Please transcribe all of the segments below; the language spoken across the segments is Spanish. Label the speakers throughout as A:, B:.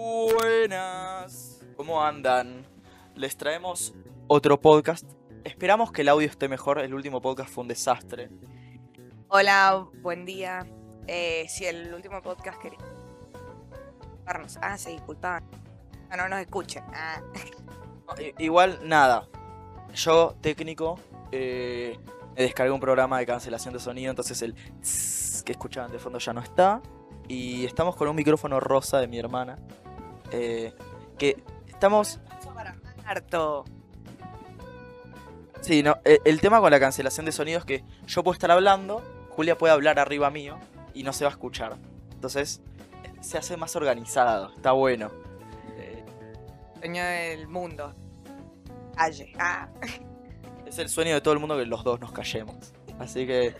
A: Buenas. ¿Cómo andan? Les traemos otro podcast. Esperamos que el audio esté mejor. El último podcast fue un desastre.
B: Hola, buen día. Eh, si el último podcast quería. Ah, sí, disculpa. No, no nos escuchen. Ah.
A: Igual, nada. Yo, técnico, eh, me descargué un programa de cancelación de sonido, entonces el que escuchaban de fondo ya no está. Y estamos con un micrófono rosa de mi hermana. Eh, que estamos...
B: Harto.
A: Sí, no, el, el, tema con la cancelación de sonido es que yo puedo estar hablando, Julia puede hablar arriba mío y no se va a escuchar. Entonces se hace más organizado, está bueno.
B: Sueño del mundo. Calle. Ah.
A: Es el sueño de todo el mundo que los dos nos callemos. Así que,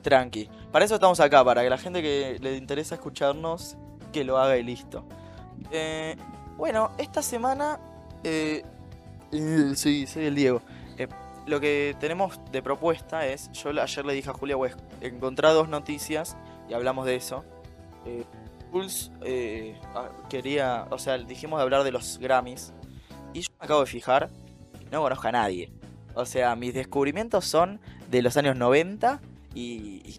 A: tranqui. Para eso estamos acá, para que la gente que le interesa escucharnos, que lo haga y listo. Eh, bueno, esta semana... Eh, sí, soy el Diego. Eh, lo que tenemos de propuesta es, yo ayer le dije a Julia, pues, encontré dos noticias y hablamos de eso. Eh, Pulse eh, quería, o sea, dijimos de hablar de los Grammys y yo me acabo de fijar, no conozco a nadie. O sea, mis descubrimientos son de los años 90 y,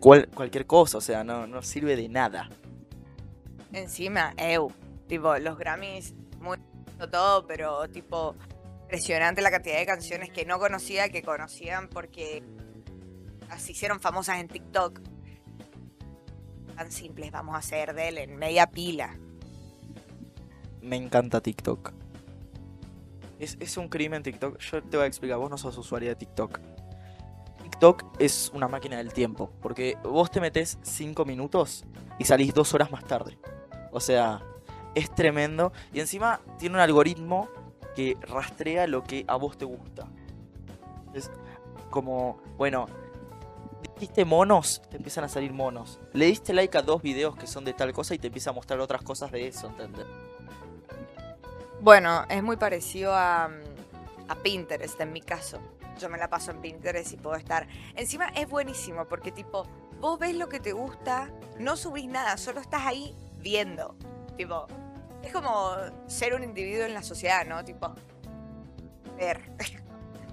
A: cualquier cosa, o sea, no sirve de nada.
B: Encima, eu, tipo, los Grammys, muy todo, pero tipo, impresionante la cantidad de canciones que no conocía, que conocían porque las hicieron famosas en TikTok. Tan simples vamos a hacer de él en media pila.
A: Me encanta TikTok. Es, un crimen TikTok. Yo te voy a explicar, vos no sos usuaria de TikTok. TikTok es una máquina del tiempo. Porque vos te metes 5 minutos y salís 2 horas más tarde. O sea, es tremendo. Y encima tiene un algoritmo que rastrea lo que a vos te gusta. Es como, bueno, dijiste monos, te empiezan a salir monos. Le diste like a dos videos que son de tal cosa y te empieza a mostrar otras cosas de eso, ¿entendés?
B: Bueno, es muy parecido a, a Pinterest en mi caso. Yo me la paso en Pinterest y puedo estar. Encima es buenísimo porque, tipo, vos ves lo que te gusta, no subís nada, solo estás ahí viendo. Tipo, es como ser un individuo en la sociedad, ¿no? Tipo, ver.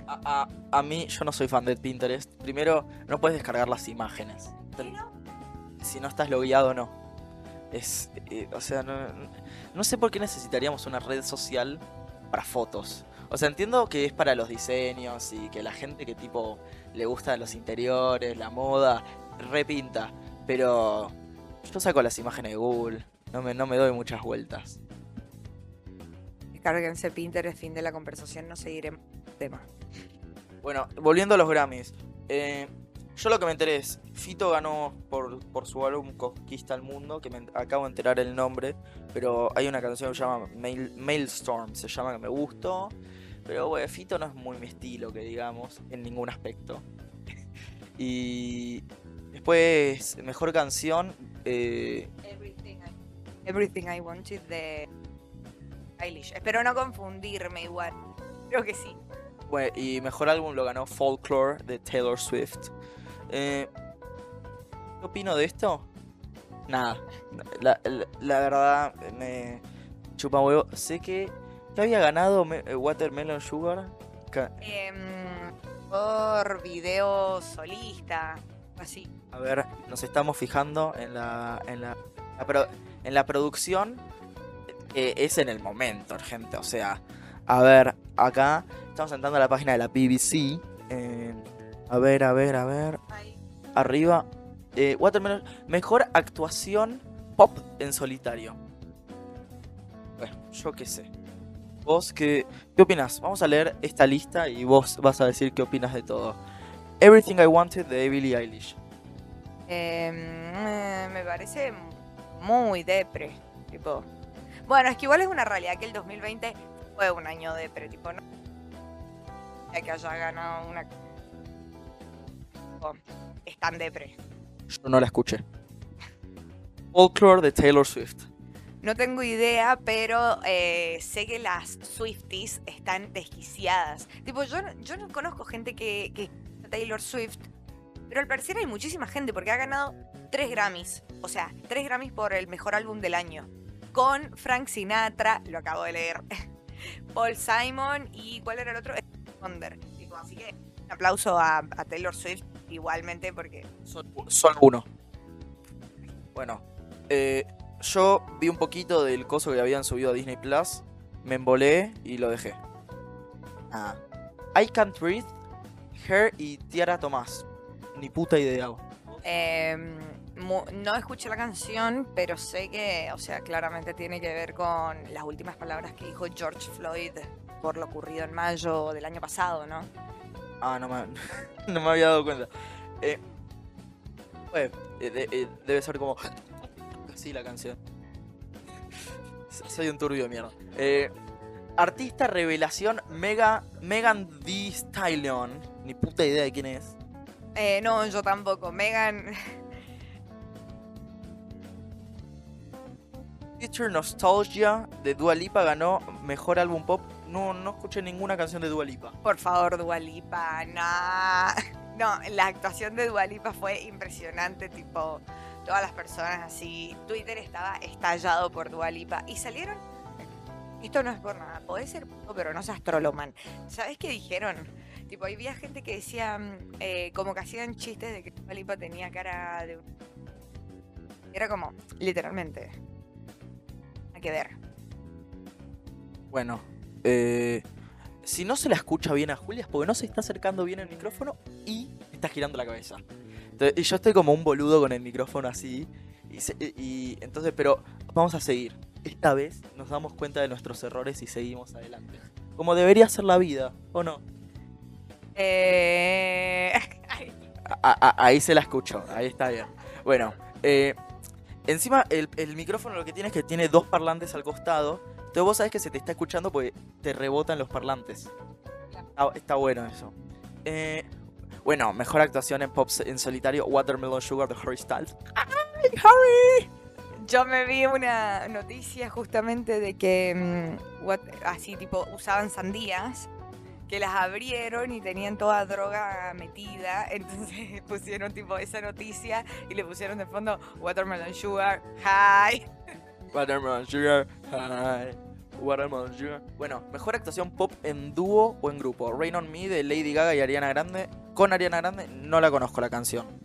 A: A, a, mí, yo no soy fan de Pinterest. Primero, no puedes descargar las imágenes. Si no estás logueado, no. Es. Eh, o sea, no, no sé por qué necesitaríamos una red social para fotos. O sea, entiendo que es para los diseños y que la gente que tipo le gusta los interiores, la moda, repinta. Pero yo saco las imágenes de Google. No me, no me doy muchas vueltas.
B: Descárguense Pinterest, fin de la conversación, no seguiremos tema.
A: Bueno, volviendo a los Grammys. Eh, yo lo que me enteré es, Fito ganó por, por su álbum Conquista el Mundo, que me acabo de enterar el nombre, pero hay una canción que se llama Mailstorm, se llama que me gustó, pero bueno, Fito no es muy mi estilo, que digamos, en ningún aspecto. y después, mejor canción...
B: Eh... Everything, I, Wanted de Eilish. Espero no confundirme igual, creo que sí.
A: Bueno, y mejor álbum lo ganó Folklore de Taylor Swift. Eh, ¿Qué opino de esto? Nada. La, verdad, me chupa huevo. Sé que, ¿qué había ganado eh, Watermelon Sugar.
B: Em, por video solista, así.
A: A ver, nos estamos fijando en la, en la, en la producción. Eh, es en el momento, gente. O sea, a ver, acá estamos entrando a la página de la BBC. A ver, a ver, a ver. Arriba. Eh, Watermelon. Mejor actuación pop en solitario. Bueno, yo qué sé. ¿Vos qué, qué opinas? Vamos a leer esta lista y vos vas a decir qué opinas de todo. Everything I Wanted de Billie Eilish.
B: Em, me parece muy depre. Tipo. Bueno, es que igual es una realidad que el 2020 fue un año depre. Tipo, no. Que haya ganado una están depre.
A: Yo no la escuché. Folklore de Taylor Swift.
B: No tengo idea, pero eh, sé que las Swifties están desquiciadas. Tipo, yo, yo no conozco gente que, que Taylor Swift, pero al parecer hay muchísima gente porque ha ganado tres Grammys. O sea, tres Grammys por el mejor álbum del año. con Frank Sinatra, lo acabo de leer, Paul Simon y ¿cuál era el otro? Wonder. Tipo, así que un aplauso a, a Taylor Swift igualmente porque
A: Son, son uno. Bueno, eh, yo vi un poquito del coso que habían subido a Disney Plus, me embolé y lo dejé. Ah. I Can't Breathe, Her y Tiara Tomás. Ni puta idea.
B: Em, no escuché la canción, pero sé que, o sea, claramente tiene que ver con las últimas palabras que dijo George Floyd por lo ocurrido en mayo del año pasado, ¿no?
A: Ah, no me, no me había dado cuenta. Eh, pues, eh, eh, debe ser como así la canción. Soy un turbio de mierda. Artista revelación Mega, Megan Thee Stallion. Ni puta idea de quién es.
B: Eh, no, yo tampoco. Megan,
A: Future Nostalgia de Dua Lipa ganó mejor álbum pop. No, no escuché ninguna canción de Dua Lipa.
B: por favor, Dualipa, no. No, la actuación de Dualipa fue impresionante, tipo, todas las personas así. Twitter estaba estallado por Dualipa y salieron. Esto no es por nada, podés ser, poco, pero no seas troloman. ¿Sabes qué dijeron? Tipo, había gente que decía, eh, como que hacían chistes de que Dualipa tenía cara de. Era como, literalmente. Hay que ver.
A: Bueno, eh, si no se la escucha bien a Julia es porque no se está acercando bien el micrófono y está girando la cabeza. Entonces, y yo estoy como un boludo con el micrófono así. Y, se- y entonces, pero vamos a seguir. Esta vez nos damos cuenta de nuestros errores y seguimos adelante. Como debería ser la vida, ¿o no?
B: Eh...
A: A- a- ahí se la escucho, ahí está bien. Bueno, eh, encima el, el micrófono lo que tiene es que tiene dos parlantes al costado. Entonces vos sabés que se te está escuchando porque te rebotan los parlantes. Está, está bueno eso. Eh, bueno, mejor actuación en pop en solitario, Watermelon Sugar de Harry Styles. ¡Ay, Harry!
B: Yo me vi una noticia justamente de que mm, what- así tipo usaban sandías que las abrieron y tenían toda droga metida, entonces pusieron tipo esa noticia y le pusieron de fondo Watermelon Sugar, hi.
A: Watermelon Sugar. Hi. Watermelon Sugar. Bueno, mejor actuación pop en dúo o en grupo. Rain on Me de Lady Gaga y Ariana Grande. Con Ariana Grande no la conozco la canción.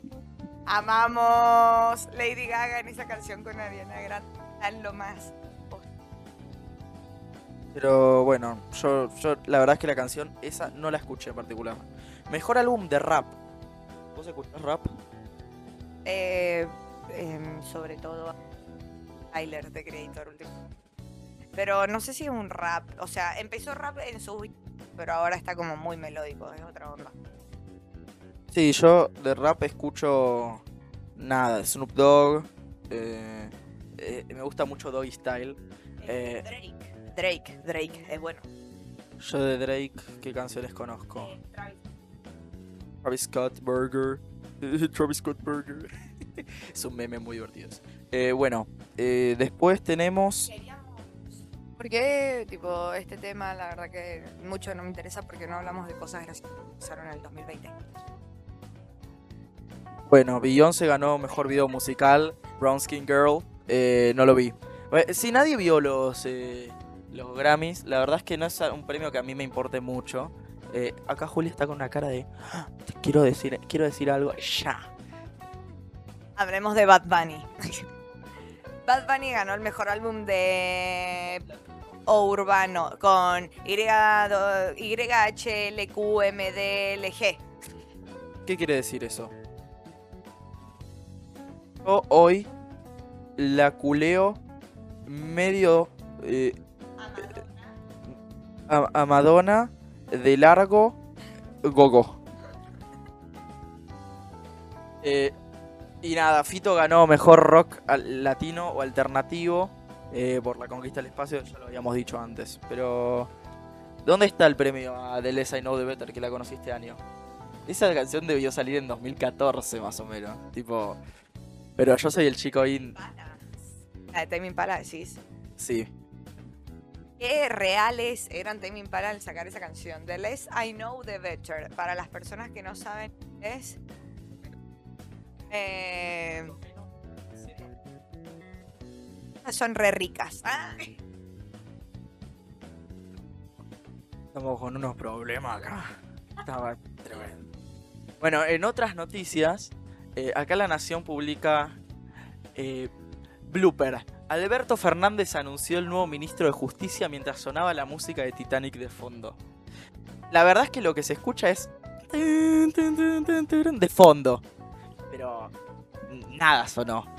B: Amamos Lady Gaga en esa canción con Ariana Grande, tan lo más.
A: Pero bueno, yo, yo la verdad es que la canción esa no la escuché en particular. Mejor álbum de rap. ¿Vos escuchás rap?
B: Eh, em, sobre todo Tyler de Creator último. Pero no sé si es un rap. O sea, empezó rap en su. Pero ahora está como muy melódico, es otra onda.
A: Sí, yo de rap escucho nada. Snoop Dogg. eh, eh, me gusta mucho Doggy Style. Eh,
B: Drake. Drake, Drake, es bueno.
A: Yo de Drake, ¿qué canciones conozco?
B: Eh, Travis.
A: Travis Scott Burger. Travis Scott Burger. es un meme muy divertido. Eh, bueno, eh, después tenemos.
B: Porque, tipo, este tema, la verdad que mucho no me interesa porque no hablamos de cosas graciosas que pasaron en el 2020.
A: Bueno, Beyoncé ganó mejor video musical. Brown Skin Girl. eh, no lo vi. Eh, Si nadie vio los, eh, los Grammys, la verdad es que no es un premio que a mí me importe mucho. Eh, acá Julia está con una cara de. "Ah, quiero decir, quiero decir algo ya.
B: Hablemos de Bad Bunny. Bad Bunny ganó el mejor álbum de o urbano con YHLQMDLG.
A: ¿Qué quiere decir eso? Yo hoy la culeo medio eh, a, a Madonna de largo gogo. Eh, y nada, Fito ganó mejor rock al- latino o alternativo eh, por la conquista del espacio, ya lo habíamos dicho antes. Pero, ¿dónde está el premio a The Less I Know The Better que la conocí este año? Esa canción debió salir en 2014 más o menos. Tipo. Pero yo soy el chico in.
B: La de Tame Impala, decís.
A: Sí.
B: Qué reales eran Tame Impala al sacar esa canción. The less I know, the better. Para las personas que no saben es... Eh, son re ricas. Ah.
A: Estamos con unos problemas acá. Estaba tremendo. Bueno, en otras noticias, eh, acá La Nación publica eh, Blooper. Alberto Fernández anunció el nuevo ministro de Justicia mientras sonaba la música de Titanic de fondo. La verdad es que lo que se escucha es de fondo. Pero nada sonó.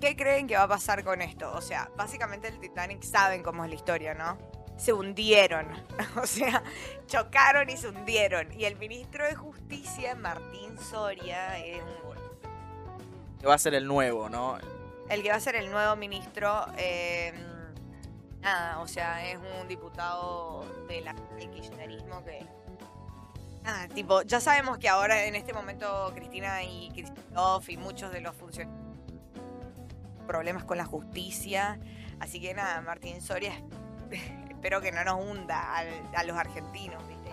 B: ¿qué creen que va a pasar con esto? O sea, básicamente el Titanic saben cómo es la historia, ¿no? Se hundieron. O sea, chocaron y se hundieron. Y el ministro de Justicia, Martín Soria, es un-
A: Que va a ser el nuevo, ¿no?
B: El que va a ser el nuevo ministro. eh, nada, o sea, es un diputado de del kirchnerismo que. Nada, tipo, ya sabemos que ahora en este momento Cristina y Christoph y muchos de los funcionarios problemas con la justicia. Así que nada, Martín Soria, espero que no nos hunda a los argentinos, ¿viste?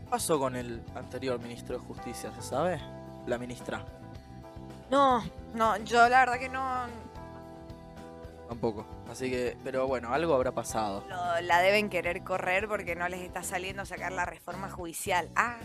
A: ¿Qué pasó con el anterior ministro de Justicia? ¿Se sabe? La ministra.
B: No, no, yo la verdad que no,
A: Tampoco. Así que, pero bueno, algo habrá pasado.
B: lo- la deben querer correr porque no les está saliendo sacar la reforma judicial. Ah,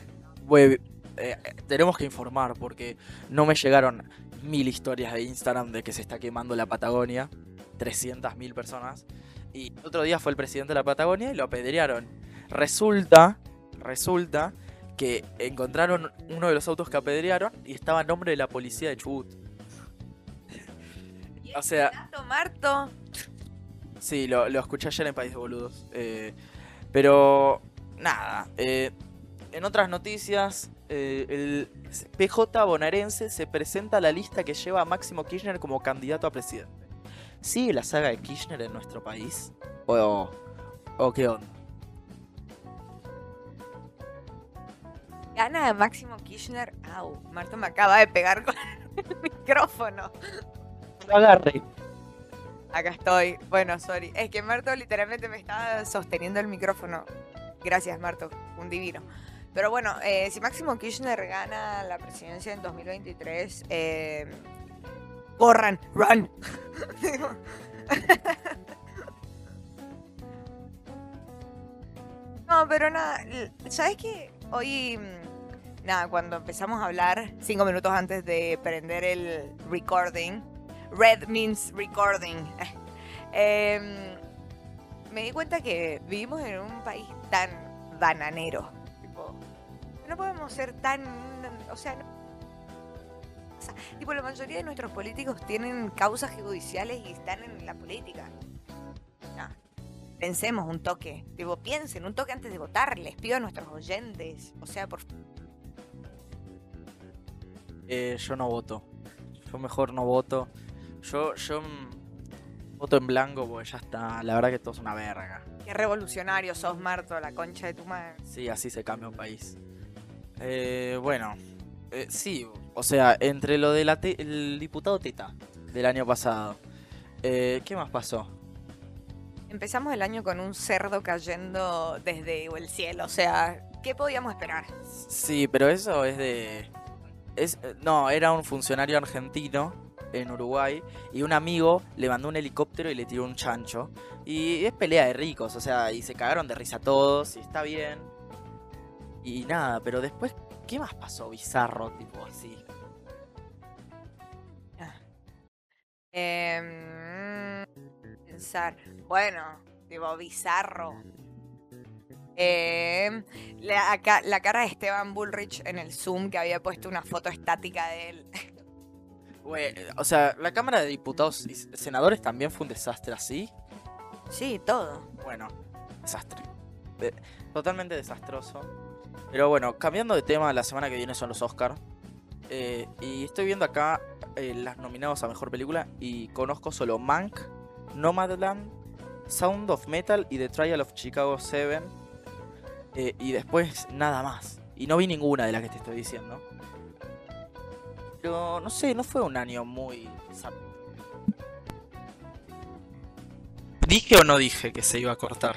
A: Bue- eh, eh, tenemos que informar porque no me llegaron mil historias de Instagram de que se está quemando la Patagonia. 300.000 personas. Y otro día fue el presidente de la Patagonia y lo apedrearon. Resulta, resulta que encontraron uno de los autos que apedrearon y estaba a nombre de la policía de Chubut. O sea,
B: Tato Marto.
A: Sí, lo, lo escuché ayer en País de Boludos. eh, pero, nada. eh, en otras noticias, eh, el PJ bonaerense se presenta a la lista que lleva a Máximo Kirchner como candidato a presidente. ¿Sigue la saga de Kirchner en nuestro país? ¿O, o qué onda?
B: Gana Máximo Kirchner. Au, Marto me acaba de pegar con el micrófono.
A: Lo agarre.
B: Acá estoy. Bueno, sorry. Es que Marto literalmente me estaba sosteniendo el micrófono. Gracias, Marto. Un divino. Pero bueno, eh, si Máximo Kirchner gana la presidencia en 2023, eh, corran, run. No, pero nada, ¿sabes qué? Hoy, mm, nada, cuando empezamos a hablar, cinco minutos antes de prender el recording, red means recording, em, me di cuenta que vivimos en un país tan bananero. Tipo, no podemos ser tan, o sea, no- o la mayoría de nuestros políticos tienen causas judiciales y están en la política. No, Pensemos un toque, tipo, piensen un toque antes de votar, les pido a nuestros oyentes, o sea, por
A: Eh, yo no voto. Yo mejor no voto. Yo, yo mm, voto en blanco porque ya está. La verdad que esto es una verga.
B: qué revolucionario sos, Marto, la concha de tu madre.
A: Sí, así se cambia un país. Eh, bueno, eh, sí, o sea, entre lo del diputado Teta del año pasado, eh, ¿qué más pasó?
B: Empezamos el año con un cerdo cayendo desde el cielo, o sea, ¿qué podíamos esperar?
A: Sí, pero eso es de... Eh, no, era un funcionario argentino en Uruguay y un amigo le mandó un helicóptero y le tiró un chancho. Y es pelea de ricos, o sea, y se cagaron de risa todos y está bien. Y nada, pero después, ¿qué más pasó bizarro, tipo así?
B: Em, pensar, bueno, tipo bizarro. Em, la, cara de Esteban Bullrich en el Zoom que había puesto una foto estática de él.
A: Güey, o sea, la Cámara de Diputados y Senadores también fue un desastre así.
B: Sí, todo.
A: Bueno, desastre. De- totalmente desastroso. Pero bueno, cambiando de tema, la semana que viene son los Oscars. y estoy viendo acá eh, las nominados a Mejor Película y conozco solo Mank, Nomadland, Sound of Metal y The Trial of Chicago 7. Eh, y después nada más. Y no vi ninguna de las que te estoy diciendo. Pero no sé, no fue un año muy... ¿Dije o no dije que se iba a cortar?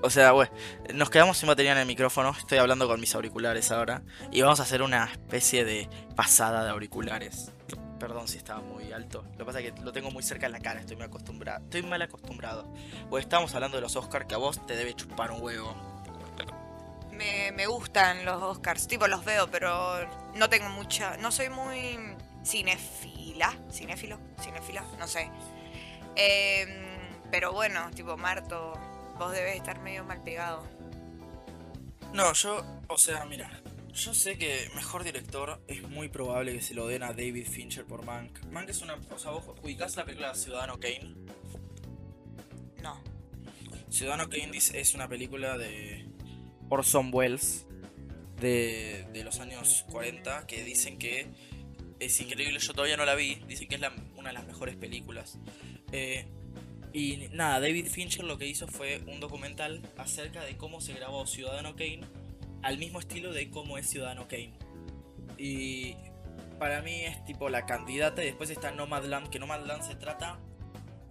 A: O sea, bueno, nos quedamos sin batería en el micrófono. Estoy hablando con mis auriculares ahora. Y vamos a hacer una especie de pasada de auriculares. Perdón si estaba muy alto. Lo que pasa es que lo tengo muy cerca en la cara, estoy muy acostumbrado. Estoy mal acostumbrado. Pues estamos hablando de los Oscars que a vos te debe chupar un huevo.
B: Me, me gustan los Oscars, tipo los veo, pero no tengo mucha, no soy muy cinefila, cinéfilo, cinéfila, no sé. Em, pero bueno, tipo Marto, vos debes estar medio mal pegado.
A: No, yo, o sea, mira, yo sé que mejor director es muy probable que se lo den a David Fincher por Mank. Mank es una, o sea, vos ubicás la película Ciudadano Kane.
B: No.
A: Ciudadano Kane es una película de Orson Welles de, de los años 40 que dicen que es increíble, yo todavía no la vi, dicen que es una de las mejores películas. Eh, y nada, David Fincher lo que hizo fue un documental acerca de cómo se grabó Ciudadano Kane al mismo estilo de cómo es Ciudadano Kane. Y para mí es tipo la candidata. Y después está Nomadland, que Nomadland se trata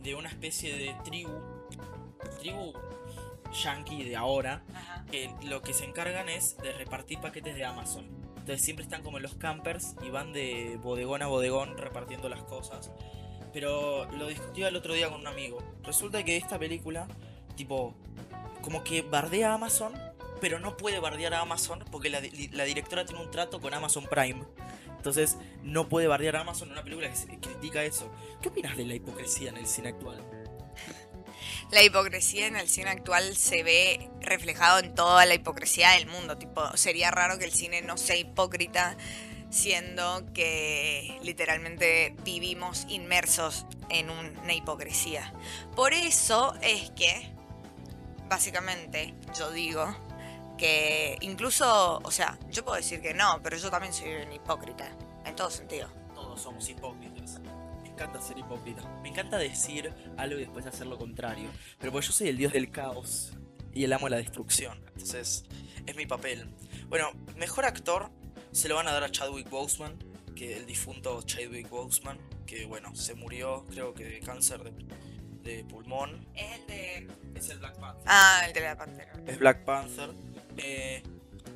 A: de una especie de tribu, tribu yankee de ahora,
B: Ajá.
A: que lo que se encargan es de repartir paquetes de Amazon. Entonces siempre están como los campers y van de bodegón a bodegón repartiendo las cosas. Pero lo discutía el otro día con un amigo. Resulta que esta película, tipo, como que bardea a Amazon, pero no puede bardear a Amazon porque la, la directora tiene un trato con Amazon Prime. Entonces no puede bardear a Amazon en una película que critica eso. ¿Qué opinas de la hipocresía en el cine actual?
B: La hipocresía en el cine actual se ve reflejado en toda la hipocresía del mundo. Tipo, sería raro que el cine no sea hipócrita, siendo que literalmente vivimos inmersos en una hipocresía. Por eso es que, básicamente, yo digo que incluso, o sea, yo puedo decir que no, pero yo también soy un hipócrita, en todo sentido.
A: Todos somos hipócritas. Me encanta ser hipócrita. Me encanta decir algo y después hacer lo contrario. Pero pues yo soy el dios del caos y el amo de la destrucción. Entonces, es mi papel. Bueno, mejor actor se lo van a dar a Chadwick Boseman, que el difunto Chadwick Boseman, que bueno, se murió, creo que de cáncer de, de pulmón.
B: Es el de...
A: Es el Black Panther.
B: Ah, el de la pantera.
A: es Black Panther. Eh,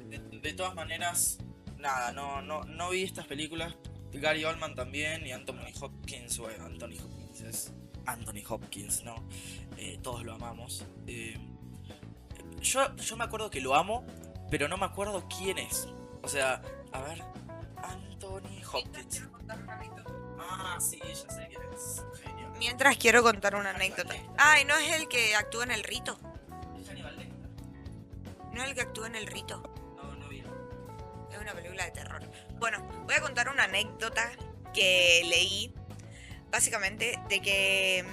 A: de, de todas maneras, nada, no, no, no vi estas películas. Gary Oldman también y Anthony Hopkins. Bueno, Anthony Hopkins es Anthony Hopkins, ¿no? Eh, todos lo amamos. Eh, yo, yo me acuerdo que lo amo, pero no me acuerdo quién es. O sea, a ver, Anthony Hopkins. Ah, sí, ya sé quién es. Genio.
B: Mientras quiero contar una anécdota. Ay, ¿no es el que actúa en el rito? ¿No es el que actúa en el rito?
A: No, no vi.
B: Es una película de terror. Bueno, voy a contar una anécdota que leí. Básicamente de que...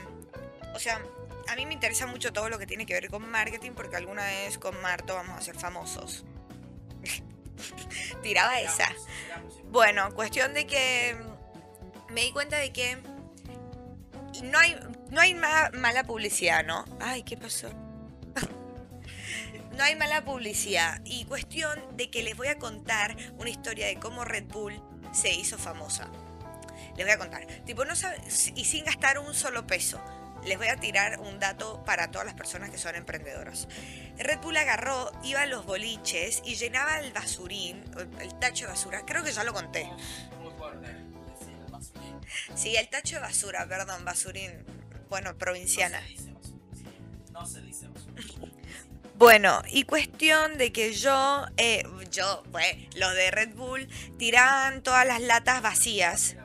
B: O sea, a mí me interesa mucho todo lo que tiene que ver con marketing porque alguna vez con Marto vamos a ser famosos. Tiraba esa. Bueno, cuestión de que mm, me di cuenta de que no hay, no hay ma- mala publicidad, ¿no? Ay, ¿qué pasó? No hay mala publicidad. Y cuestión de que les voy a contar una historia de cómo Red Bull se hizo famosa. Les voy a contar. Tipo, no sabe- y sin gastar un solo peso. Les voy a tirar un dato para todas las personas que son emprendedoras. Red Bull agarró, iba a los boliches y llenaba el basurín, el- tacho de basura. Creo que ya lo conté.
A: Fuerte. Sí, el basurín.
B: Sí, el tacho de basura, perdón, basurín. Bueno, provinciana.
A: No se dice basurín. No se dice basurín.
B: Bueno, y cuestión de que yo, eh, yo, pues, los de Red Bull tiraban todas las latas vacías.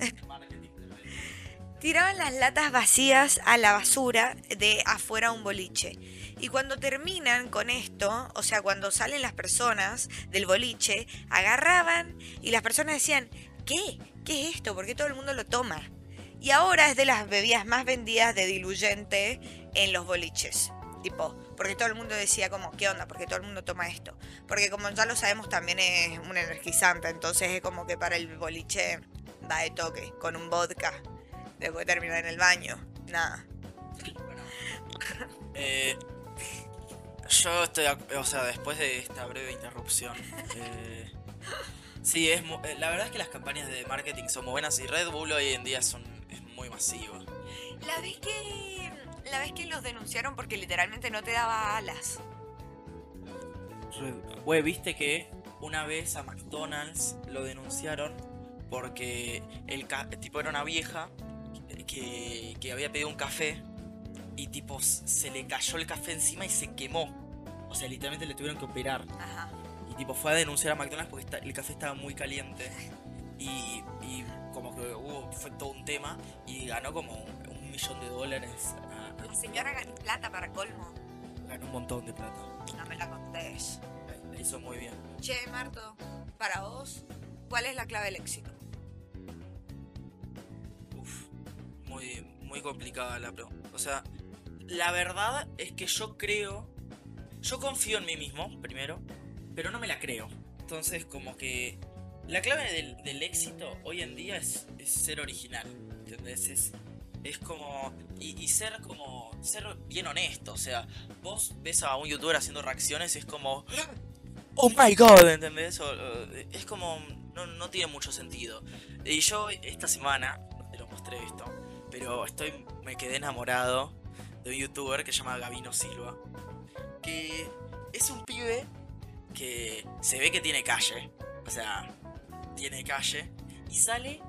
B: Tiraban las latas vacías a la basura de afuera un boliche. Y cuando terminan con esto, o sea, cuando salen las personas del boliche, agarraban y las personas decían, ¿qué? ¿Qué es esto? ¿Por qué todo el mundo lo toma? Y ahora es de las bebidas más vendidas de diluyente en los boliches. Tipo, porque todo el mundo decía como, ¿qué onda? Porque todo el mundo toma esto. Porque como ya lo sabemos también es un energizante, entonces es como que para el boliche da de toque, con un vodka. Después de terminar en el baño. Nada.
A: Eh, yo estoy, o sea, después de esta breve interrupción, eh, sí, es mu- eh, la verdad es que las campañas de marketing son muy buenas y Red Bull hoy en día son es muy masivo.
B: La vez que. La vez que los denunciaron porque literalmente no te daba alas.
A: Güey, viste que una vez a McDonald's lo denunciaron porque el ca- tipo era una vieja que, que había pedido un café y tipo se le cayó el café encima y se quemó. O sea, literalmente le tuvieron que operar.
B: Ajá.
A: Y tipo fue a denunciar a McDonald's porque el café estaba muy caliente. Y, y como que hubo, fue todo un tema y ganó como un millón de dólares.
B: La señora ganó plata para colmo.
A: ganó un montón de plata.
B: No me la contés.
A: La hizo muy bien.
B: Che, Marto, para vos, ¿cuál es la clave del éxito?
A: Uf, muy, muy complicada la pregunta. O sea, la verdad es que yo creo. Yo confío en mí mismo, primero, pero no me la creo. Entonces, como que. La clave del, del éxito hoy en día es, es ser original. ¿Entendés? Es, es como. Y, ser como. Ser bien honesto. O sea, vos ves a un youtuber haciendo reacciones es como. Oh my god, ¿entendés? O- es como. No, no tiene mucho sentido. Y yo esta semana, te lo mostré esto, pero estoy, me quedé enamorado de un youtuber que se llama Gavino Silva. Que es un pibe que se ve que tiene calle. O sea, tiene calle. Y sale.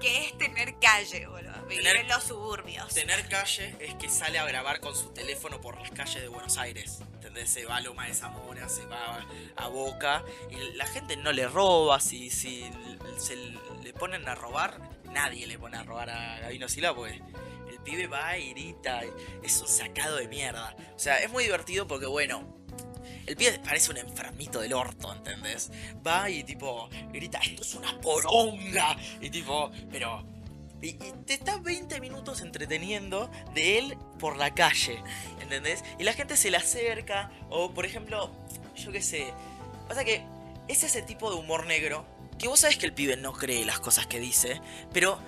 B: ¿Qué es tener calle, boludo? Vivir
A: Tener-
B: en los suburbios.
A: Tener calle es que sale a grabar con su teléfono por las calles de Buenos Aires. ¿Entendés? Se va a Loma de Zamora, se va a Boca. Y la gente no le roba. Si, si se le ponen a robar, nadie le pone a robar a Gavino Silva porque el pibe va y grita. Es un sacado de mierda. O sea, es muy divertido porque, bueno. El pibe parece un enfermito del orto, ¿entendés? Va y tipo grita, esto es una poronga. Y tipo, pero y, te está 20 minutos entreteniendo de él por la calle, ¿entendés? Y la gente se le acerca, o por ejemplo, yo qué sé. Pasa que es ese tipo de humor negro que vos sabés que el pibe no cree las cosas que dice, pero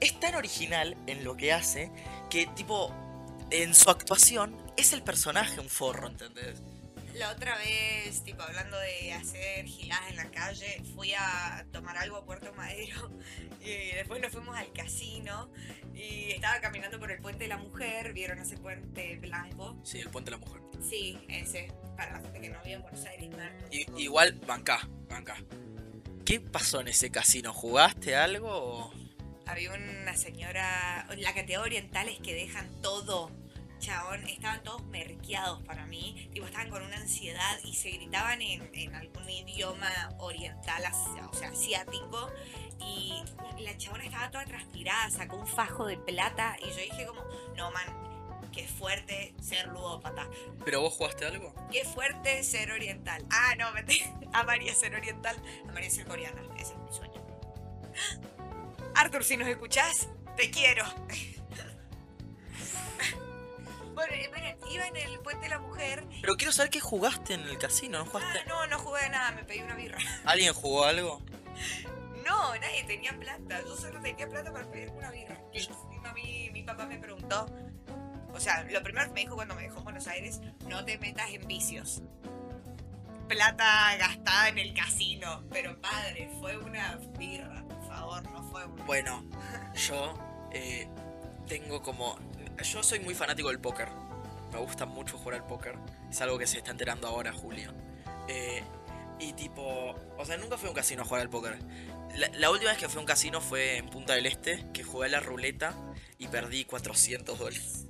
A: es tan original en lo que hace que, tipo, en su actuación es el personaje un forro, ¿entendés?
B: La otra vez, tipo, hablando de hacer giladas en la calle, fui a tomar algo a Puerto Madero y después nos fuimos al casino y estaba caminando por el Puente de la Mujer, ¿vieron ese puente blanco?
A: Sí, el puente de la mujer.
B: Sí, ese, para la gente que no vive en Buenos Aires.
A: I- igual, banca, banca. ¿Qué pasó en ese casino? ¿Jugaste algo o...?
B: Había una señora, la cantidad de orientales que dejan todo. Chabón, estaban todos merqueados para mí. Tipo, estaban con una ansiedad y se gritaban en, en algún idioma oriental, o sea, asiático. Y la chabona estaba toda transpirada, sacó un fajo de plata. Y yo dije como, no, man, qué fuerte ser ludópata.
A: ¿Pero vos jugaste algo?
B: Qué fuerte ser oriental. Ah, no, me amaría ser oriental. Amaría ser coreana. Ese es mi sueño. Arthur, si nos escuchás, te quiero. bueno, eh, iba en el puente de la mujer.
A: Pero quiero saber qué jugaste en el casino, ¿no
B: Ah,
A: jugaste?
B: no, no jugué nada, me pedí una birra.
A: ¿Alguien jugó algo?
B: No, nadie tenía plata. Yo solo tenía plata para pedir una birra. Mi, mi papá me preguntó. O sea, lo primero que me dijo cuando me dejó en Buenos Aires, no te metas en vicios. Plata gastada en el casino. Pero padre, fue una birra, por favor, no fue un...
A: Bueno, yo eh, tengo como... Yo soy muy fanático del póker. Me gusta mucho jugar al póker. Es algo que se está enterando ahora Julio. Eh, y tipo... O sea, nunca fui a un casino a jugar al póker. La, la última vez que fui a un casino fue en Punta del Este, que jugué a la ruleta y perdí 400 dólares.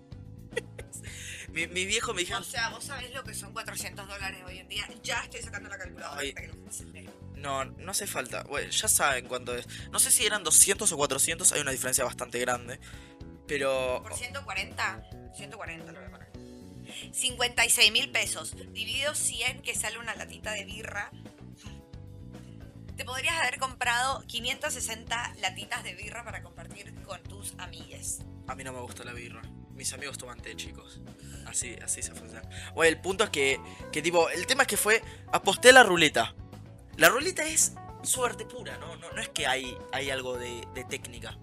A: mi, mi viejo me dijo...
B: O sea, vos sabés lo que son 400 dólares hoy en día. Ya estoy sacando la calculadora.
A: Ay.
B: para que no
A: No, no hace falta. Bueno, ya saben cuánto es. No sé si eran 200 o 400, hay una diferencia bastante grande. Pero...
B: Por 140, 140 lo voy a poner. 56 mil pesos. Dividido 100, que sale una latita de birra. Te podrías haber comprado 560 latitas de birra para compartir con tus amigues.
A: A mí no me gusta la birra. Mis amigos toman té, chicos. Así, así se funciona. Bueno, el punto es que, que tipo, el tema es que fue, aposté a la ruleta. La ruleta es suerte pura, ¿no? No, no es que hay, hay algo de, de técnica.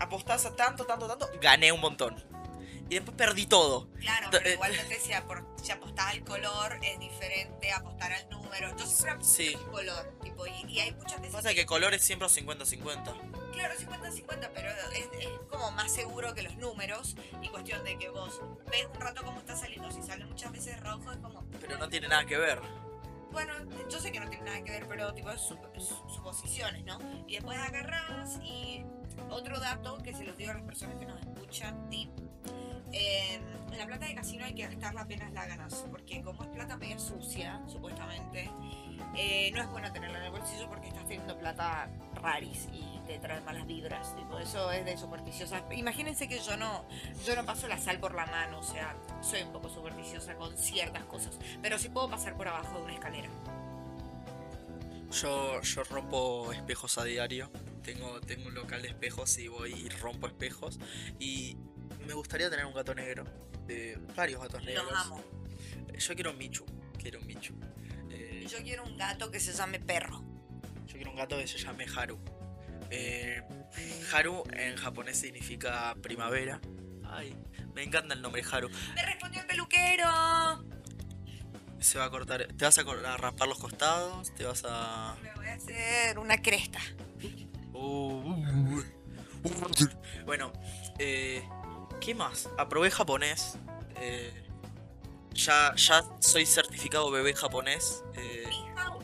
A: Apostás a tanto, tanto, tanto, gané un montón. Y después perdí todo.
B: Claro, pero
A: eh,
B: igual no te decía, por, si apostás al color es diferente apostar al número. Yo siempre aposté
A: Sí.
B: al color, tipo, y, y hay muchas veces
A: Pasa que colores siempre 50-50.
B: Claro, 50-50, pero es, es como más seguro que los números. Y cuestión de que vos ves un rato cómo está saliendo. Si sale muchas veces rojo, es como.
A: Pero no tiene nada que ver.
B: bueno, yo sé que no tiene nada que ver, pero tipo es sup- su- suposiciones, ¿no? Y después agarras y otro dato que se los digo a las personas que nos escuchan, tip. eh, la plata de casino hay que gastarla apenas la ganas, porque como es plata media sucia, supuestamente, eh, no es bueno tenerla en el bolsillo porque estás teniendo plata raris y te trae malas vibras. Tipo, eso es de supersticiosa. Imagínense que yo no, yo no paso la sal por la mano, o sea, soy un poco supersticiosa con ciertas cosas, pero sí puedo pasar por abajo de una escalera.
A: Yo, yo rompo espejos a diario. Tengo, tengo un local de espejos y voy y rompo espejos. Y me gustaría tener un gato negro. eh, varios gatos negros.
B: Los amo.
A: Yo quiero un Michu. Quiero un Michu. Eh,
B: yo quiero un gato que se llame perro.
A: yo quiero un gato que se llame Haru. Eh, Haru en japonés significa primavera. Ay, me encanta el nombre Haru.
B: ¡Me respondió el peluquero!
A: Se va a cortar. ¿Te vas a, a raspar los costados? ¿Te vas a.?
B: Me voy a hacer una cresta.
A: Uh, Bueno, eh, ¿qué más? Aprobé japonés. eh, ya, ya soy certificado bebé japonés. eh,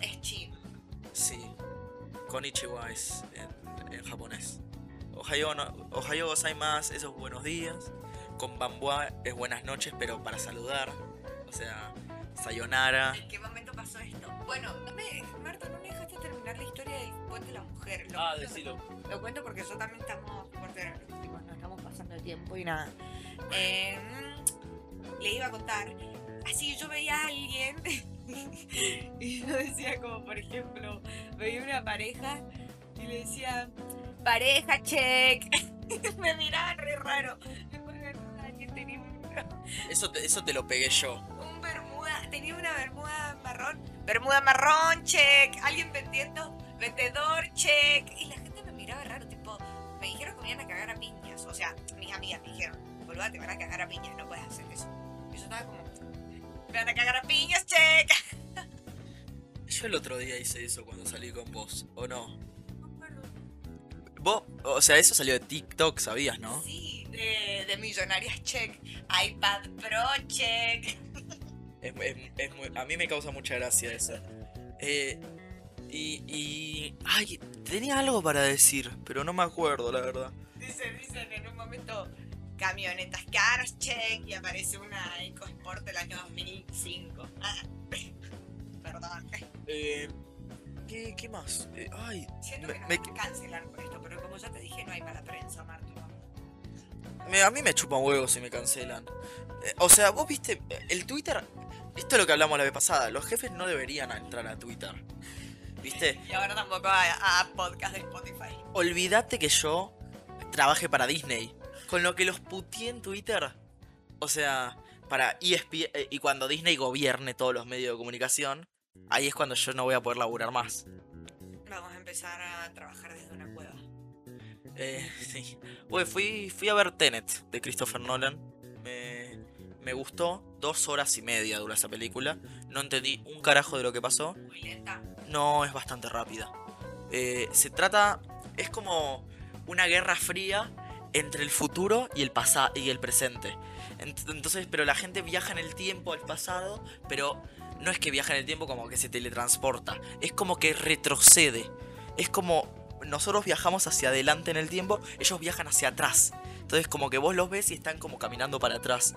B: es chip.
A: sí. Konnichiwa es en, en japonés. Ohayo, no, ohayo gozaimasu, eso es buenos días. Konbanwa es buenas noches, pero para saludar. O sea, sayonara.
B: ¿En qué momento pasó esto? Bueno, no me, Marta, no la historia del de la mujer. Lo
A: Ah,
B: cuento-
A: decilo.
B: Lo cuento porque yo también estamos fuerte, tipo, no estamos pasando el tiempo y nada. Eh, le iba a contar. Así yo veía a alguien y yo decía como, por ejemplo, veía una pareja y le decía, pareja, check. me miraban re raro. Después de verdad, alguien tenía un,
A: Eso te, eso te lo pegué yo.
B: un bermuda, tenía una bermuda marrón. Bermuda marrón, check. Alguien vendiendo, vendedor, check. Y la gente me miraba raro, tipo, me dijeron que me iban a cagar a piñas. O sea, mis amigas me dijeron, boluda, te van a cagar a piñas, no puedes hacer eso. Y yo estaba como, me van a cagar a piñas, check.
A: Yo el otro día hice eso cuando salí con vos, ¿o no?
B: No me acuerdo.
A: Vos, o sea, eso salió de TikTok, ¿sabías, no?
B: Sí, de, de millonarias, check. iPad Pro, check.
A: Es, es- es muy- a mí me causa mucha gracia eso. Eh, y, y... Ay, tenía algo para decir, pero no me acuerdo, la verdad.
B: Dicen, dicen en un momento camionetas caras, check, y aparece una EcoSport del año 2005. Ah, perdón.
A: Eh, ¿qué, qué más? Eh, ay,
B: Siento
A: Me-
B: que nos
A: me-
B: van a cancelar por esto, pero como ya te dije, no hay mala prensa, Marto.
A: me- a mí me chupan huevos si me cancelan. Eh, o sea, vos viste, el Twitter... Esto es lo que hablamos la vez pasada. Los jefes no deberían entrar a Twitter. ¿Viste?
B: Y ahora tampoco a, a podcast de Spotify.
A: Olvídate que yo trabaje para Disney. Con lo que los puteé en Twitter. O sea, para ESPN. eh, Y cuando Disney gobierne todos los medios de comunicación. Ahí es cuando yo no voy a poder laburar más.
B: Vamos a empezar a trabajar desde una cueva.
A: Eh, sí. Güey, fui, fui a ver Tenet de Christopher Nolan. Me, me gustó. Dos horas y media dura esa película. No entendí un carajo de lo que pasó.
B: Muy lenta.
A: No, es bastante rápida. Eh, se trata. Es como una guerra fría entre el futuro y el pasado y el presente. Ent- Entonces, pero la gente viaja en el tiempo al pasado, pero no es que viaja en el tiempo como que se teletransporta. Es como que retrocede. Es como nosotros viajamos hacia adelante en el tiempo, ellos viajan hacia atrás. Entonces, como que vos los ves y están como caminando para atrás.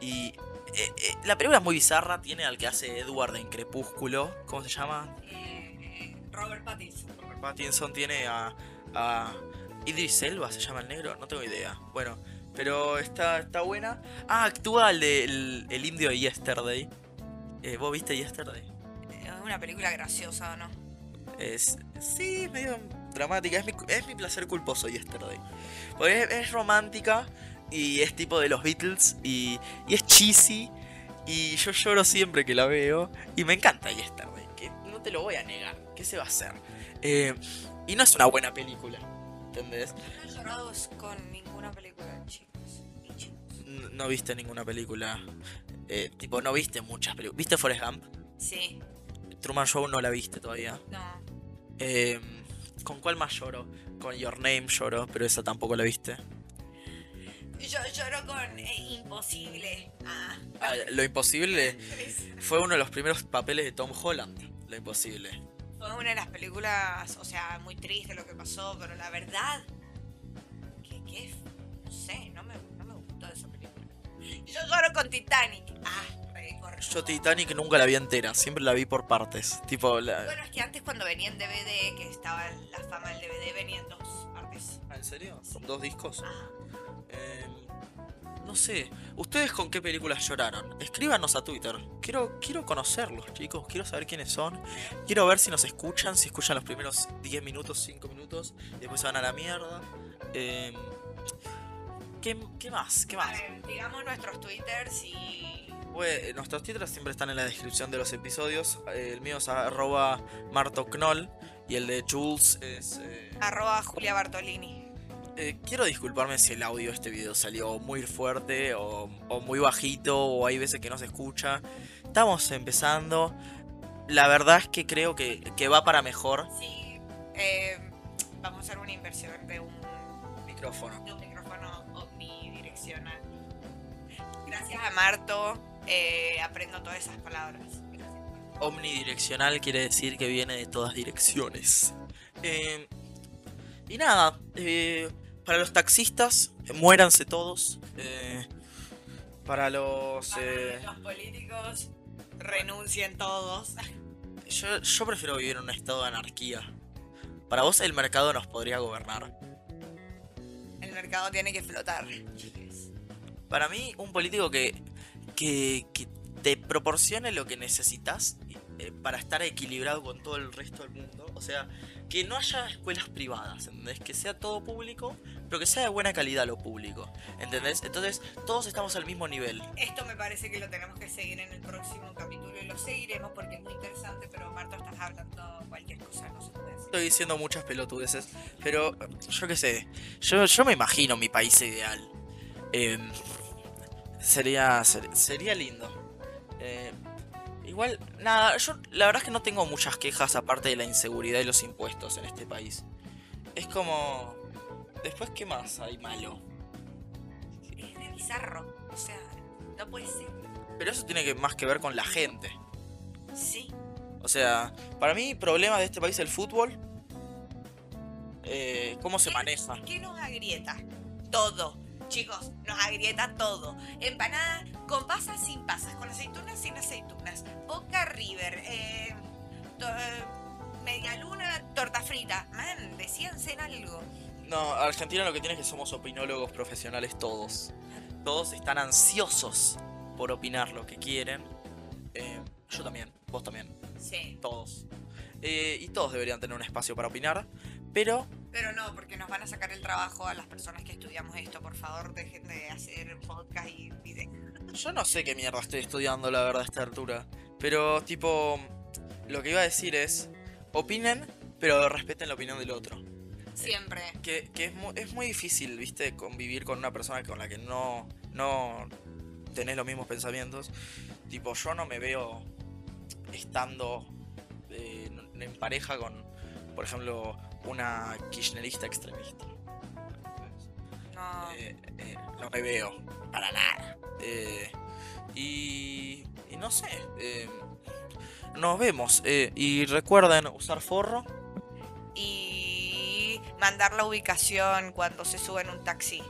A: Y eh, eh, la película es muy bizarra. Tiene al que hace Edward en Crepúsculo. ¿Cómo se llama?
B: Eh, Robert Pattinson.
A: Robert Pattinson tiene a, a Idris Elba, se llama el negro, no tengo idea. Bueno, pero está, está buena. Ah, actúa el, de- el, el indio de Yesterday. Eh, ¿Vos viste Yesterday?
B: Es una película graciosa, ¿o no?
A: Es, sí, medio dramática. Es mi, es mi placer culposo Yesterday. Porque es, es romántica y es tipo de los Beatles y, y es cheesy. Y yo lloro siempre que la veo. Y me encanta Yesterday, que no te lo voy a negar. ¿Qué se va a hacer? Eh, y no es una buena película, ¿entendés?
B: No he llorado con ninguna película, chicos.
A: No viste ninguna película. eh, tipo, no viste muchas películas. ¿Viste Forrest Gump?
B: Sí,
A: Truman Show no la viste todavía.
B: no.
A: Eh, ¿Con cuál más lloro? Con Your Name lloro, pero esa tampoco la viste.
B: Yo lloro con eh, Imposible. Ah,
A: Ah, Lo imposible fue uno de los primeros papeles de Tom Holland. Lo imposible.
B: Fue una de las películas, o sea, muy triste lo que pasó, pero la verdad, que, que no sé, no me, no me gustó esa película. Yo lloro con Titanic.
A: Yo Titanic nunca la vi entera, siempre la vi por partes. Tipo, la...
B: Bueno, es que antes cuando venía en DVD, que estaba la fama del DVD, venía en dos partes.
A: Ah, ¿En serio? ¿Son dos discos?
B: Ah,
A: Eh, no sé, ¿ustedes con qué películas lloraron? Escríbanos a Twitter. Quiero, quiero conocerlos, chicos. Quiero saber quiénes son. Quiero ver si nos escuchan, si escuchan los primeros 10 minutos, 5 minutos. Y después se van a la mierda. Eh, ¿qué, qué más? ¿Qué
B: a
A: más?
B: ver, digamos nuestros twitters y...
A: Pues, nuestros twitters siempre están en la descripción de los episodios. Eh, el mío es arroba martoknoll. Y el de Jules es... eh,
B: Arroba Julia Bartolini.
A: Eh, quiero disculparme si el audio de este video salió muy fuerte o, o muy bajito o hay veces que no se escucha. Estamos empezando. La verdad es que creo que, que va para mejor.
B: Sí, eh, vamos a hacer una inversión de un,
A: Micrófono.
B: de un micrófono omnidireccional. Gracias a Marto eh, aprendo todas esas palabras. Gracias.
A: Omnidireccional quiere decir que viene de todas direcciones. Eh, y nada, eh, para los taxistas, muéranse todos. Para los...
B: Para los políticos renuncien todos.
A: Yo, yo prefiero vivir en un estado de anarquía. Para vos el mercado nos podría gobernar.
B: El mercado tiene que flotar.
A: Para mí, un político que, que, que te proporcione lo que necesitas eh, para estar equilibrado con todo el resto del mundo. O sea, que no haya escuelas privadas, ¿entendés? Que sea todo público, pero que sea de buena calidad lo público, ¿entendés? Entonces, todos estamos al mismo nivel.
B: Esto me parece que lo tenemos que seguir en el próximo capítulo y lo seguiremos porque es muy interesante, pero Marta estás hablando cualquier cosa, no se puede decir.
A: Estoy diciendo muchas pelotudeces, pero yo qué sé, yo, yo me imagino mi país ideal. Em, sería, ser- sería lindo. Eh, igual, nada, yo la verdad es que no tengo muchas quejas aparte de la inseguridad y los impuestos en este país. Es como... Después, ¿qué más hay malo?
B: Es de bizarro, o sea, no puede ser.
A: Pero eso tiene que más que ver con la gente.
B: Sí,
A: O sea, para mí, problema de este país el fútbol. Eh, ¿Cómo se maneja?
B: ¿Qué nos agrieta? Todo. Chicos, nos agrieta todo. Empanada con pasas sin pasas, con aceitunas sin aceitunas. Boca River, eh, to- eh, media luna, torta frita. Man, decíanse en algo.
A: No, Argentina lo que tiene es que somos opinólogos profesionales todos. Todos están ansiosos por opinar lo que quieren. Eh, yo también, vos también,
B: Sí.
A: todos. Eh, y todos deberían tener un espacio para opinar. Pero
B: Pero no, porque nos van a sacar el trabajo a las personas que estudiamos esto. Por favor, dejen de hacer podcast y videos.
A: yo no sé qué mierda estoy estudiando, la verdad, a esta altura. Pero, tipo, lo que iba a decir es, opinen, pero respeten la opinión del otro.
B: Siempre.
A: Que, que es, mu- es muy difícil, viste, convivir con una persona con la que no, no tenés los mismos pensamientos. Tipo, yo no me veo estando eh, en pareja con, por ejemplo, una kirchnerista extremista.
B: No.
A: Eh, eh, no me veo para nada. Eh, y, y no sé. nos vemos. y recuerden usar forro.
B: Y mandar la ubicación cuando se sube en un taxi.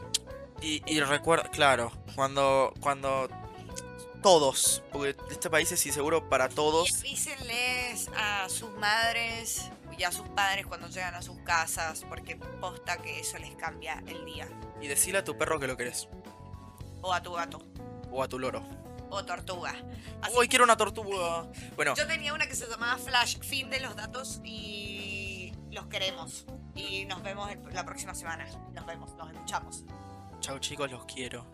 A: Y, y recuerda, claro, cuando, cuando todos, porque este país es inseguro para
B: Y
A: todos.
B: avísenles a sus madres y a sus padres cuando llegan a sus casas, porque posta que eso les cambia el día.
A: Y decirle a tu perro que lo querés.
B: O a tu gato.
A: O a tu loro.
B: O tortuga. Así
A: Uy, quiero una tortuga. Bueno,
B: Yo tenía una que se llamaba Flash, fin de los datos y los queremos. Y nos vemos la próxima semana. Nos vemos, nos escuchamos.
A: chao chicos, los quiero.